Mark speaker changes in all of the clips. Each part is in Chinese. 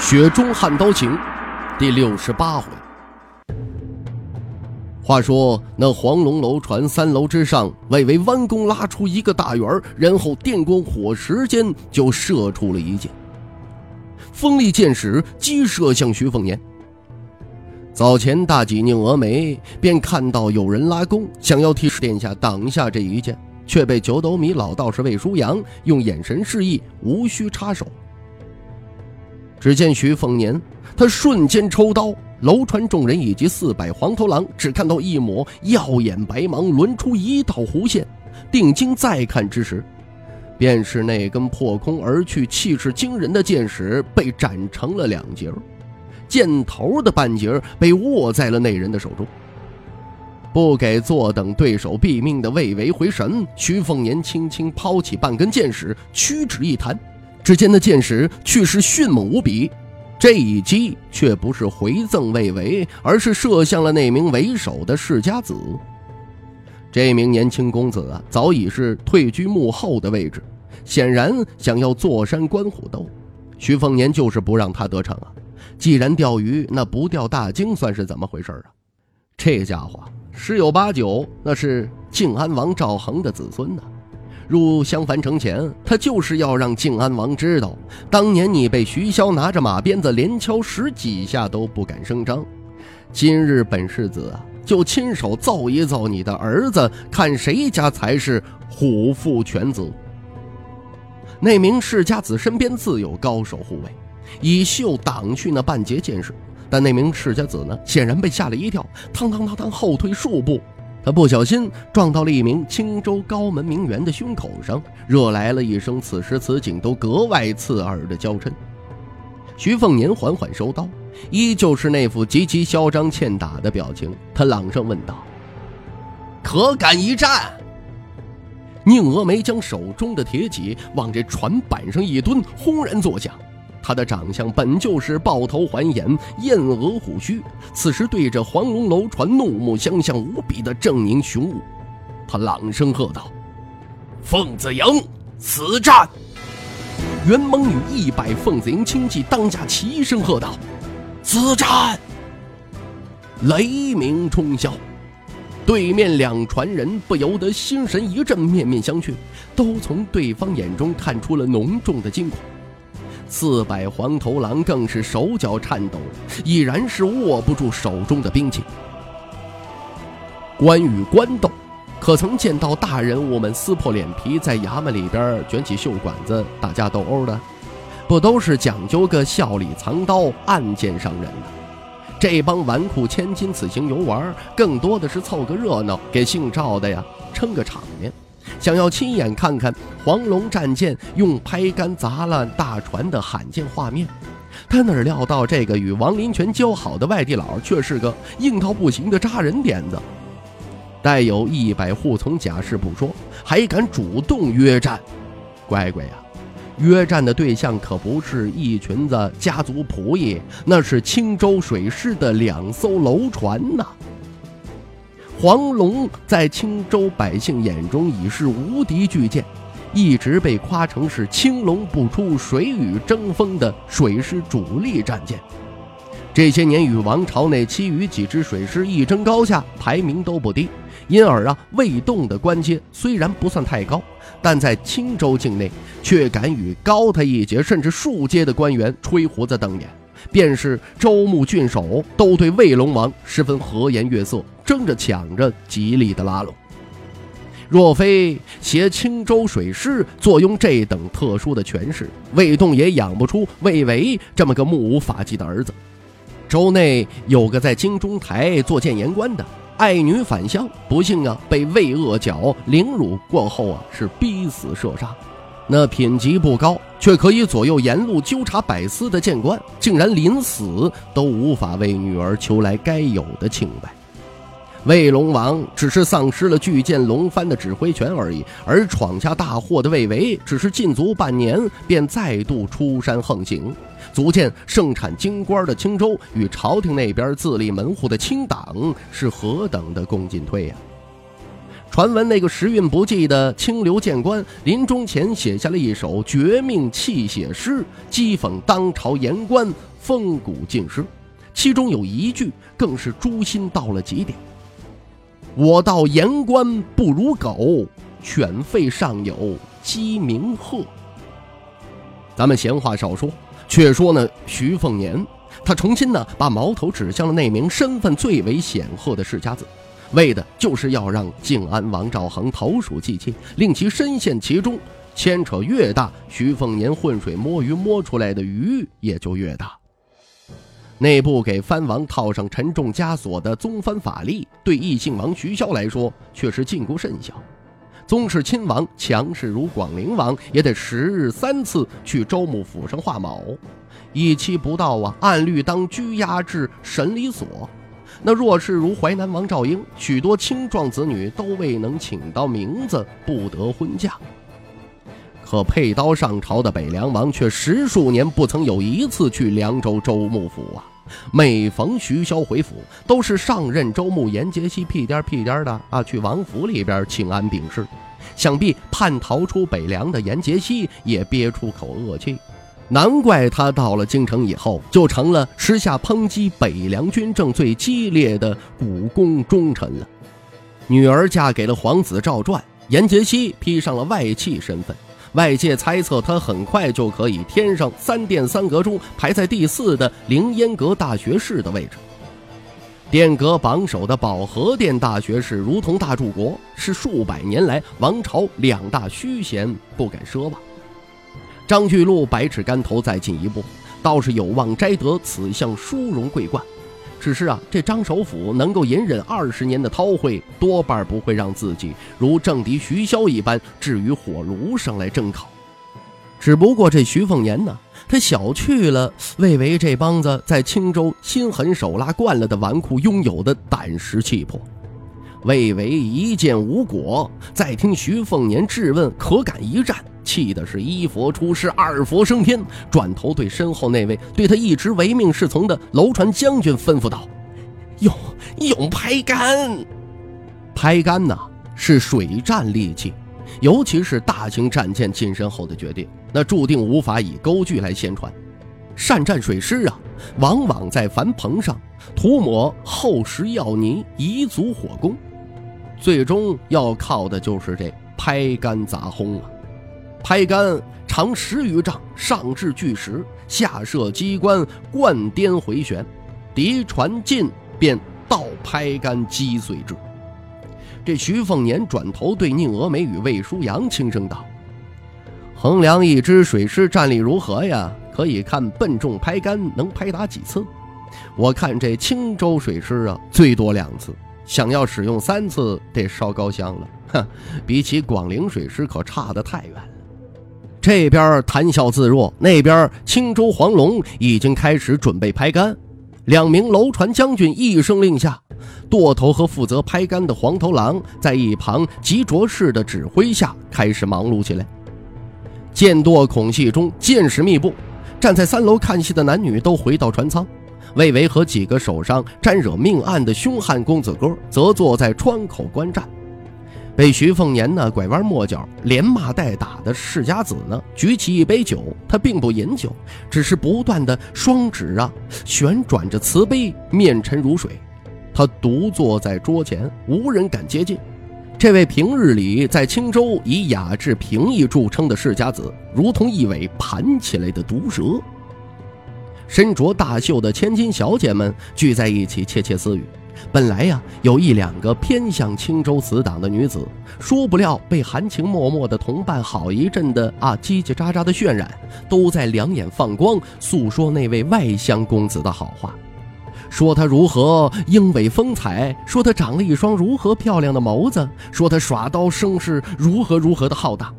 Speaker 1: 雪中悍刀行》第六十八回。话说那黄龙楼船三楼之上，魏巍弯弓拉出一个大圆，然后电光火石间就射出了一箭。锋利箭矢击射向徐凤年。早前大吉宁峨眉便看到有人拉弓，想要替殿下挡下这一箭。却被九斗米老道士魏舒阳用眼神示意无需插手。只见徐凤年，他瞬间抽刀，楼船众人以及四百黄头狼只看到一抹耀眼白芒轮出一道弧线，定睛再看之时，便是那根破空而去、气势惊人的箭矢被斩成了两截，箭头的半截被握在了那人的手中。不给坐等对手毙命的魏巍回神，徐凤年轻轻抛起半根箭矢，屈指一弹，只见那箭矢却是迅猛无比。这一击却不是回赠魏巍，而是射向了那名为首的世家子。这名年轻公子啊，早已是退居幕后的位置，显然想要坐山观虎斗。徐凤年就是不让他得逞啊！既然钓鱼，那不钓大鲸算是怎么回事啊？这家伙！十有八九，那是靖安王赵恒的子孙呢。入襄樊城前，他就是要让靖安王知道，当年你被徐骁拿着马鞭子连敲十几下都不敢声张。今日本世子啊，就亲手揍一揍你的儿子，看谁家才是虎父犬子。那名世家子身边自有高手护卫，以袖挡去那半截箭矢。但那名世家子呢，显然被吓了一跳，嘡嘡嘡嘡后退数步，他不小心撞到了一名青州高门名媛的胸口上，惹来了一声此时此景都格外刺耳的娇嗔。徐凤年缓缓收刀，依旧是那副极其嚣张欠打的表情，他朗声问道：“可敢一战？”宁峨眉将手中的铁戟往这船板上一蹲，轰然作响。他的长相本就是豹头环眼、燕额虎须，此时对着黄龙楼船怒目相向，无比的狰狞雄武。他朗声喝道：“凤子营，死战！”元蒙与一百凤子营轻骑当下齐声喝道：“死战！”雷鸣冲霄，对面两船人不由得心神一震，面面相觑，都从对方眼中看出了浓重的惊恐。四百黄头狼更是手脚颤抖，已然是握不住手中的兵器。关羽官斗，可曾见到大人物们撕破脸皮在衙门里边卷起袖管子打架斗殴的？不都是讲究个笑里藏刀，暗箭伤人的？这帮纨绔千金此行游玩，更多的是凑个热闹，给姓赵的呀撑个场面。想要亲眼看看黄龙战舰用拍杆砸烂大船的罕见画面，他哪料到这个与王林泉交好的外地佬却是个硬到不行的扎人点子，带有一百户从假释不说，还敢主动约战。乖乖呀，约战的对象可不是一群子家族仆役，那是青州水师的两艘楼船呐。黄龙在青州百姓眼中已是无敌巨舰，一直被夸成是青龙不出水与争锋的水师主力战舰。这些年与王朝内其余几支水师一争高下，排名都不低。因而啊，未动的官阶虽然不算太高，但在青州境内却敢与高他一截甚至数阶的官员吹胡子瞪眼。便是州牧郡守都对卫龙王十分和颜悦色，争着抢着极力的拉拢。若非携青州水师坐拥这等特殊的权势，卫栋也养不出魏维这么个目无法纪的儿子。州内有个在京中台做谏言官的爱女返乡，不幸啊被魏恶角凌辱过后啊是逼死射杀。那品级不高，却可以左右沿路纠察百司的谏官，竟然临死都无法为女儿求来该有的清白。魏龙王只是丧失了巨舰龙帆的指挥权而已，而闯下大祸的魏维只是禁足半年，便再度出山横行，足见盛产京官的青州与朝廷那边自立门户的清党是何等的共进退呀！传闻那个时运不济的清流谏官临终前写下了一首绝命泣血诗，讥讽当朝言官风骨尽失，其中有一句更是诛心到了极点。我道言官不如狗，犬吠尚有鸡鸣鹤。咱们闲话少说，却说呢，徐凤年，他重新呢把矛头指向了那名身份最为显赫的世家子，为的就是要让靖安王赵恒投鼠忌器，令其深陷其中。牵扯越大，徐凤年浑水摸鱼摸出来的鱼也就越大。内部给藩王套上沉重枷锁的宗藩法力，对异姓王徐骁来说却是禁锢甚小。宗室亲王强势如广陵王，也得十日三次去周穆府上画卯，一期不到啊，按律当拘押至审理所。那若是如淮南王赵英，许多青壮子女都未能请到名字，不得婚嫁。可佩刀上朝的北凉王却十数年不曾有一次去凉州州牧府啊。每逢徐骁回府，都是上任州牧严杰西屁颠屁颠的啊，去王府里边请安禀事。想必叛逃出北凉的严杰西也憋出口恶气，难怪他到了京城以后，就成了时下抨击北凉军政最激烈的古宫忠臣了。女儿嫁给了皇子赵传，严杰西披上了外戚身份。外界猜测，他很快就可以添上三殿三阁中排在第四的凌烟阁大学士的位置。殿阁榜首的保和殿大学士，如同大柱国，是数百年来王朝两大虚衔，不敢奢望。张巨鹿百尺竿头再进一步，倒是有望摘得此项殊荣桂冠。只是啊，这张首府能够隐忍二十年的韬晦，多半不会让自己如政敌徐骁一般置于火炉上来蒸烤。只不过这徐凤年呢，他小觑了魏巍这帮子在青州心狠手辣惯了的纨绔拥有的胆识气魄。魏为一见无果，再听徐凤年质问，可敢一战？气的是一佛出世，二佛升天，转头对身后那位对他一直唯命是从的楼船将军吩咐道：“用用拍杆，拍杆呐，是水战利器，尤其是大型战舰近身后的决定，那注定无法以钩具来掀船。善战水师啊，往往在帆篷上涂抹厚实药泥，以阻火攻，最终要靠的就是这拍杆砸轰啊。”拍杆长十余丈，上至巨石，下设机关，贯颠回旋，敌船近便倒拍杆击碎之。这徐凤年转头对宁峨眉与魏舒阳轻声道：“衡量一支水师战力如何呀？可以看笨重拍杆能拍打几次。我看这青州水师啊，最多两次，想要使用三次，得烧高香了。哼，比起广陵水师，可差得太远了。”这边谈笑自若，那边青州黄龙已经开始准备拍杆。两名楼船将军一声令下，舵头和负责拍杆的黄头狼在一旁急着式的指挥下开始忙碌起来。舰舵孔隙中，箭矢密布。站在三楼看戏的男女都回到船舱，魏巍和几个手上沾惹命案的凶悍公子哥则坐在窗口观战。被徐凤年呢拐弯抹角、连骂带打的世家子呢，举起一杯酒，他并不饮酒，只是不断的双指啊旋转着瓷杯，面沉如水。他独坐在桌前，无人敢接近。这位平日里在青州以雅致平易著称的世家子，如同一尾盘起来的毒蛇。身着大袖的千金小姐们聚在一起窃窃私语。本来呀，有一两个偏向青州死党的女子，说不料被含情脉脉的同伴好一阵的啊叽叽喳喳的渲染，都在两眼放光，诉说那位外乡公子的好话，说他如何英伟风采，说他长了一双如何漂亮的眸子，说他耍刀生事如何如何的浩大。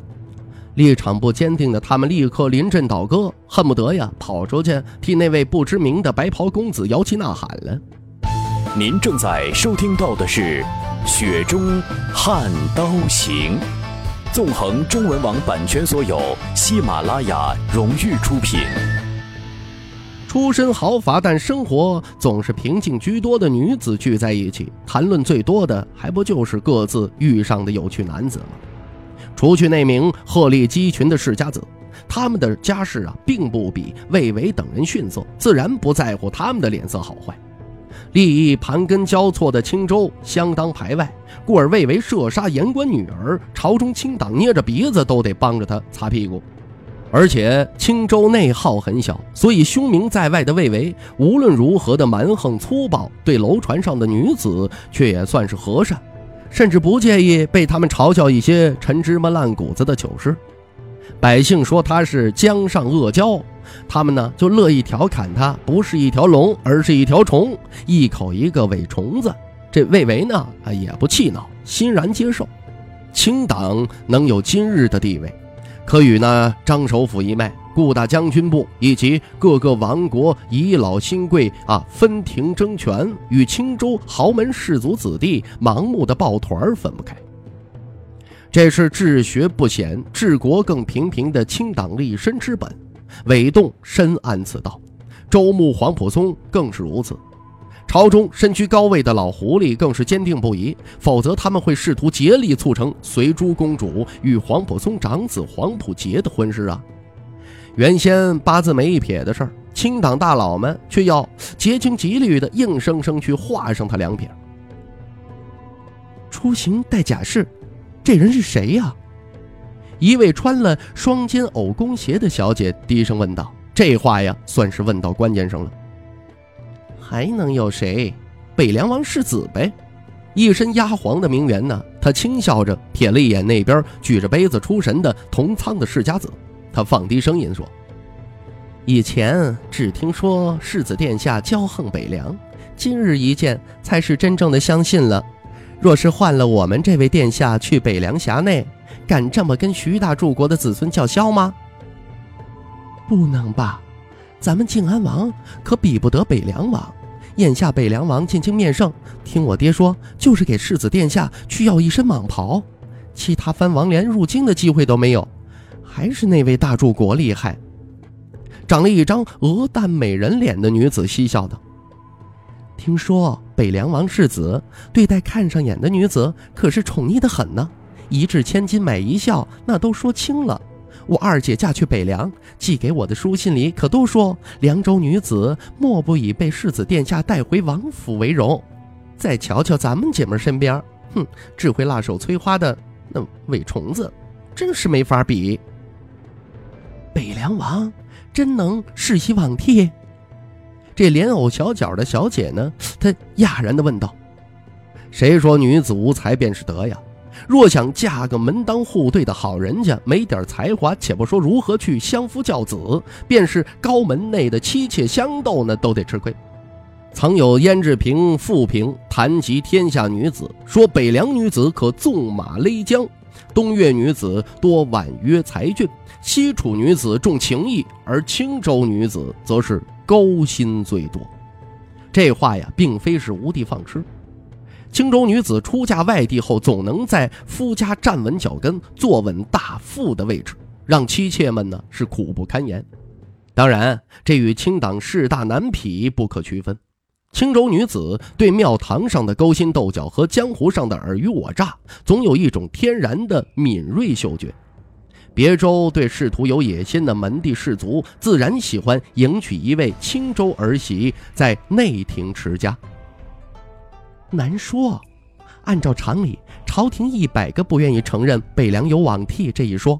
Speaker 1: 立场不坚定的他们立刻临阵倒戈，恨不得呀跑出去替那位不知名的白袍公子摇旗呐喊了。
Speaker 2: 您正在收听到的是《雪中悍刀行》，纵横中文网版权所有，喜马拉雅荣誉出品。
Speaker 1: 出身豪华但生活总是平静居多的女子聚在一起，谈论最多的还不就是各自遇上的有趣男子吗？除去那名鹤立鸡群的世家子，他们的家世啊，并不比魏巍等人逊色，自然不在乎他们的脸色好坏。利益盘根交错的青州相当排外，故而魏巍射杀言官女儿，朝中清党捏着鼻子都得帮着他擦屁股。而且青州内耗很小，所以凶名在外的魏巍，无论如何的蛮横粗暴，对楼船上的女子却也算是和善，甚至不介意被他们嘲笑一些陈芝麻烂谷子的糗事。百姓说他是江上恶蛟，他们呢就乐意调侃他不是一条龙，而是一条虫，一口一个伪虫子。这魏巍呢啊也不气恼，欣然接受。清党能有今日的地位。可与那张首府一脉、顾大将军部以及各个王国遗老新贵啊分庭争权，与青州豪门士族子弟盲目的抱团分不开。这是治学不显、治国更平平的清党立身之本。韦栋深谙此道，周穆、黄埔松更是如此。朝中身居高位的老狐狸更是坚定不移，否则他们会试图竭力促成随珠公主与黄埔松长子黄埔杰的婚事啊！原先八字没一撇的事儿，清党大佬们却要竭尽极力的硬生生去画上他两撇。出行带假释，这人是谁呀？一位穿了双肩藕弓鞋的小姐低声问道：“这话呀，算是问到关键上了。”还能有谁？北凉王世子呗，一身压黄的名媛呢。他轻笑着瞥了一眼那边举着杯子出神的同仓的世家子，他放低声音说：“以前只听说世子殿下骄横北凉，今日一见，才是真正的相信了。若是换了我们这位殿下去北凉辖内，敢这么跟徐大柱国的子孙叫嚣吗？不能吧，咱们靖安王可比不得北凉王。”眼下北凉王进京面圣，听我爹说，就是给世子殿下去要一身蟒袍，其他藩王连入京的机会都没有，还是那位大柱国厉害。长了一张鹅蛋美人脸的女子嬉笑道：“听说北凉王世子对待看上眼的女子可是宠溺的很呢，一掷千金买一笑，那都说轻了。”我二姐嫁去北凉，寄给我的书信里可都说凉州女子莫不以被世子殿下带回王府为荣。再瞧瞧咱们姐妹身边，哼，只会辣手摧花的那伪虫子，真是没法比。北凉王真能世袭罔替？这莲藕小脚的小姐呢？她讶然地问道：“谁说女子无才便是德呀？”若想嫁个门当户对的好人家，没点才华，且不说如何去相夫教子，便是高门内的妻妾相斗呢，都得吃亏。曾有胭脂瓶、富瓶谈及天下女子，说北凉女子可纵马勒缰，东岳女子多婉约才俊，西楚女子重情义，而青州女子则是勾心最多。这话呀，并非是无的放矢。青州女子出嫁外地后，总能在夫家站稳脚跟，坐稳大富的位置，让妻妾们呢是苦不堪言。当然，这与清党势大难匹不可区分。青州女子对庙堂上的勾心斗角和江湖上的尔虞我诈，总有一种天然的敏锐嗅觉。别州对仕途有野心的门第士族，自然喜欢迎娶一位青州儿媳，在内廷持家。难说，按照常理，朝廷一百个不愿意承认北凉有罔替这一说，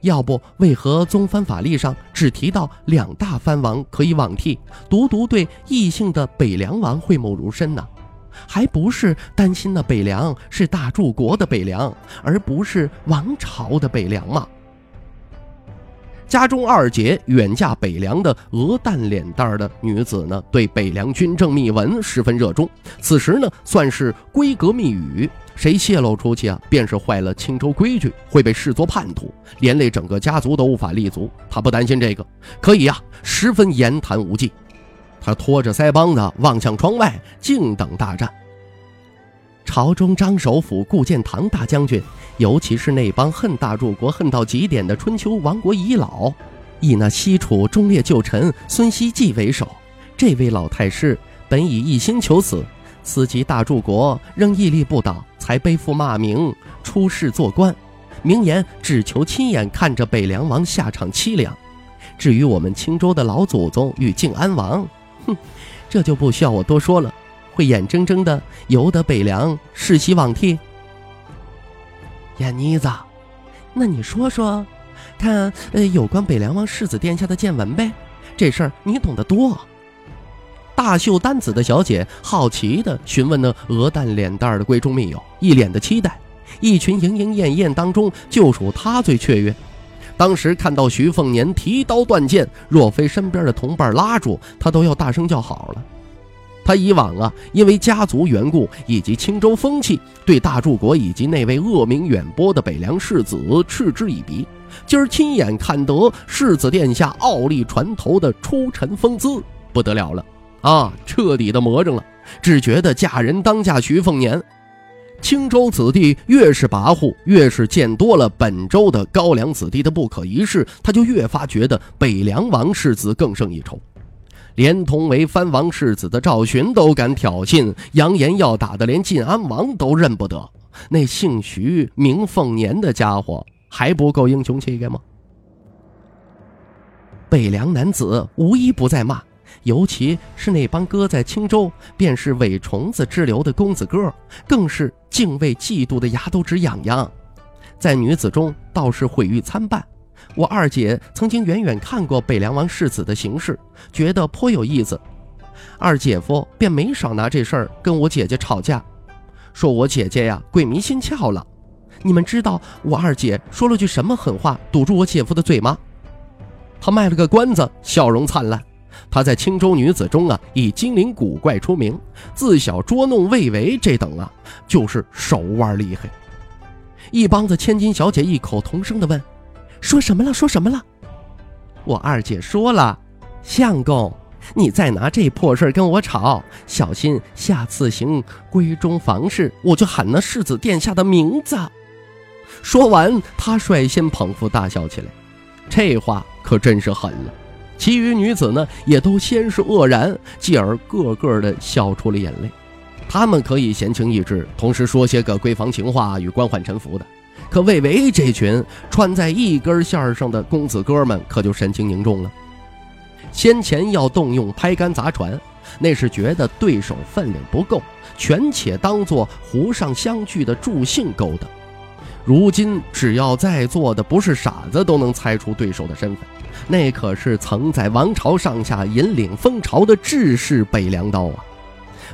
Speaker 1: 要不为何宗藩法例上只提到两大藩王可以罔替，独独对异姓的北凉王讳莫如深呢？还不是担心那北凉是大柱国的北凉，而不是王朝的北凉吗？家中二姐远嫁北凉的鹅蛋脸蛋的女子呢，对北凉军政秘闻十分热衷。此时呢，算是闺阁密语，谁泄露出去啊，便是坏了青州规矩，会被视作叛徒，连累整个家族都无法立足。他不担心这个，可以呀，十分言谈无忌。他拖着腮帮子望向窗外，静等大战。朝中张首府顾建堂大将军，尤其是那帮恨大柱国恨到极点的春秋亡国遗老，以那西楚忠烈旧臣孙希季为首。这位老太师本已一心求死，此及大柱国仍屹立不倒，才背负骂名出仕做官，明言只求亲眼看着北凉王下场凄凉。至于我们青州的老祖宗与靖安王，哼，这就不需要我多说了。会眼睁睁的由得北凉世袭罔替？燕妮子，那你说说，看呃有关北凉王世子殿下的见闻呗？这事儿你懂得多。大袖丹子的小姐好奇的询问那鹅蛋脸蛋的闺中密友，一脸的期待。一群莺莺燕燕当中，就属她最雀跃。当时看到徐凤年提刀断剑，若非身边的同伴拉住，她都要大声叫好了。他以往啊，因为家族缘故以及青州风气，对大柱国以及那位恶名远播的北凉世子嗤之以鼻。今儿亲眼看得世子殿下傲立船头的出尘风姿，不得了了啊！彻底的魔怔了，只觉得嫁人当嫁徐凤年。青州子弟越是跋扈，越是见多了本州的高粱子弟的不可一世，他就越发觉得北凉王世子更胜一筹。连同为藩王世子的赵寻都敢挑衅，扬言要打的连晋安王都认不得。那姓徐名凤年的家伙还不够英雄气概吗？北凉男子无一不在骂，尤其是那帮搁在青州便是伪虫子之流的公子哥，更是敬畏嫉妒的牙都直痒痒。在女子中倒是毁誉参半。我二姐曾经远远看过北凉王世子的行事，觉得颇有意思。二姐夫便没少拿这事儿跟我姐姐吵架，说我姐姐呀鬼迷心窍了。你们知道我二姐说了句什么狠话堵住我姐夫的嘴吗？她卖了个关子，笑容灿烂。她在青州女子中啊，以精灵古怪出名，自小捉弄魏为这等啊，就是手腕厉害。一帮子千金小姐异口同声地问。说什么了？说什么了？我二姐说了，相公，你再拿这破事跟我吵，小心下次行闺中房事，我就喊那世子殿下的名字。说完，他率先捧腹大笑起来。这话可真是狠了。其余女子呢，也都先是愕然，继而个个的笑出了眼泪。他们可以闲情逸致，同时说些个闺房情话与官宦臣服的。可魏巍这群穿在一根线上的公子哥们可就神情凝重了。先前要动用拍竿砸船，那是觉得对手分量不够，权且当做湖上相聚的助兴勾当。如今只要在座的不是傻子，都能猜出对手的身份，那可是曾在王朝上下引领风潮的志士北凉刀啊！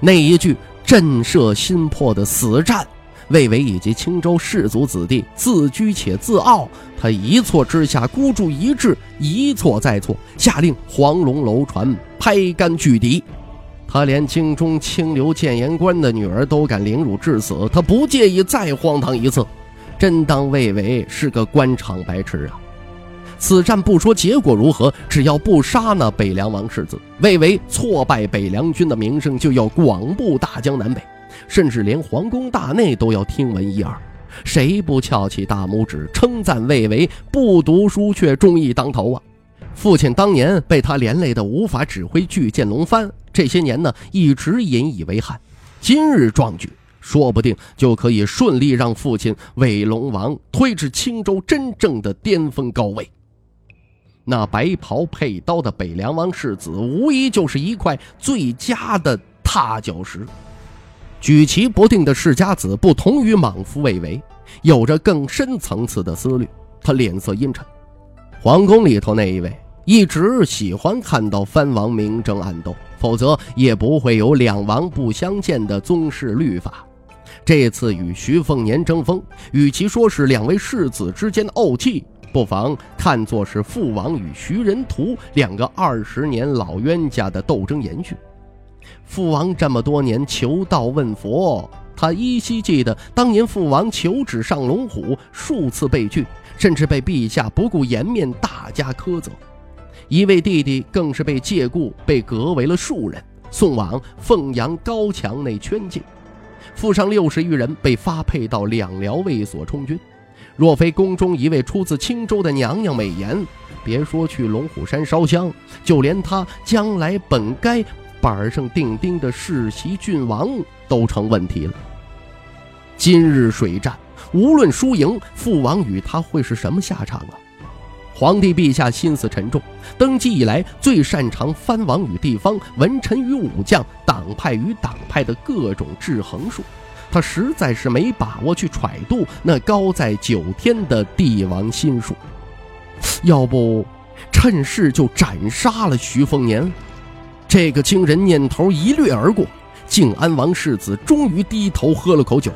Speaker 1: 那一句震慑心魄的死战。魏巍以及青州士族子弟自居且自傲，他一错之下孤注一掷，一错再错，下令黄龙楼船拍竿拒敌。他连京中清流谏言官的女儿都敢凌辱致死，他不介意再荒唐一次。真当魏巍是个官场白痴啊！此战不说结果如何，只要不杀那北凉王世子，魏巍挫败北凉军的名声就要广布大江南北。甚至连皇宫大内都要听闻一二，谁不翘起大拇指称赞魏巍不读书却忠义当头啊？父亲当年被他连累的无法指挥巨剑龙帆，这些年呢一直引以为憾。今日壮举，说不定就可以顺利让父亲魏龙王推至青州真正的巅峰高位。那白袍佩刀的北凉王世子，无疑就是一块最佳的踏脚石。举棋不定的世家子不同于莽夫魏巍，有着更深层次的思虑。他脸色阴沉。皇宫里头那一位一直喜欢看到藩王明争暗斗，否则也不会有两王不相见的宗室律法。这次与徐凤年争锋，与其说是两位世子之间的怄气，不妨看作是父王与徐仁图两个二十年老冤家的斗争延续。父王这么多年求道问佛，他依稀记得当年父王求旨上龙虎，数次被拒，甚至被陛下不顾颜面大加苛责。一位弟弟更是被借故被革为了庶人，送往凤阳高墙内圈禁。附上六十余人被发配到两辽卫所充军。若非宫中一位出自青州的娘娘美言，别说去龙虎山烧香，就连他将来本该板上钉钉的世袭郡王都成问题了。今日水战，无论输赢，父王与他会是什么下场啊？皇帝陛下心思沉重，登基以来最擅长藩王与地方、文臣与武将、党派与党派的各种制衡术，他实在是没把握去揣度那高在九天的帝王心术。要不，趁势就斩杀了徐凤年。这个惊人念头一掠而过，靖安王世子终于低头喝了口酒，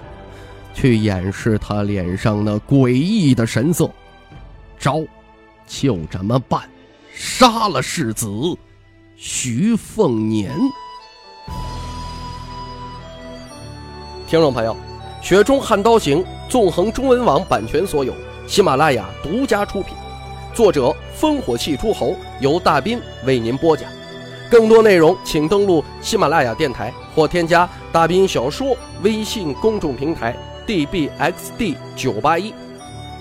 Speaker 1: 去掩饰他脸上那诡异的神色。招。就这么办，杀了世子徐凤年。听众朋友，《雪中悍刀行》纵横中文网版权所有，喜马拉雅独家出品，作者烽火戏诸侯，由大斌为您播讲。更多内容请登录喜马拉雅电台或添加大兵小说微信公众平台 dbxd 九八一。《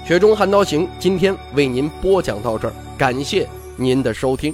Speaker 1: 雪中悍刀行》今天为您播讲到这儿，感谢您的收听。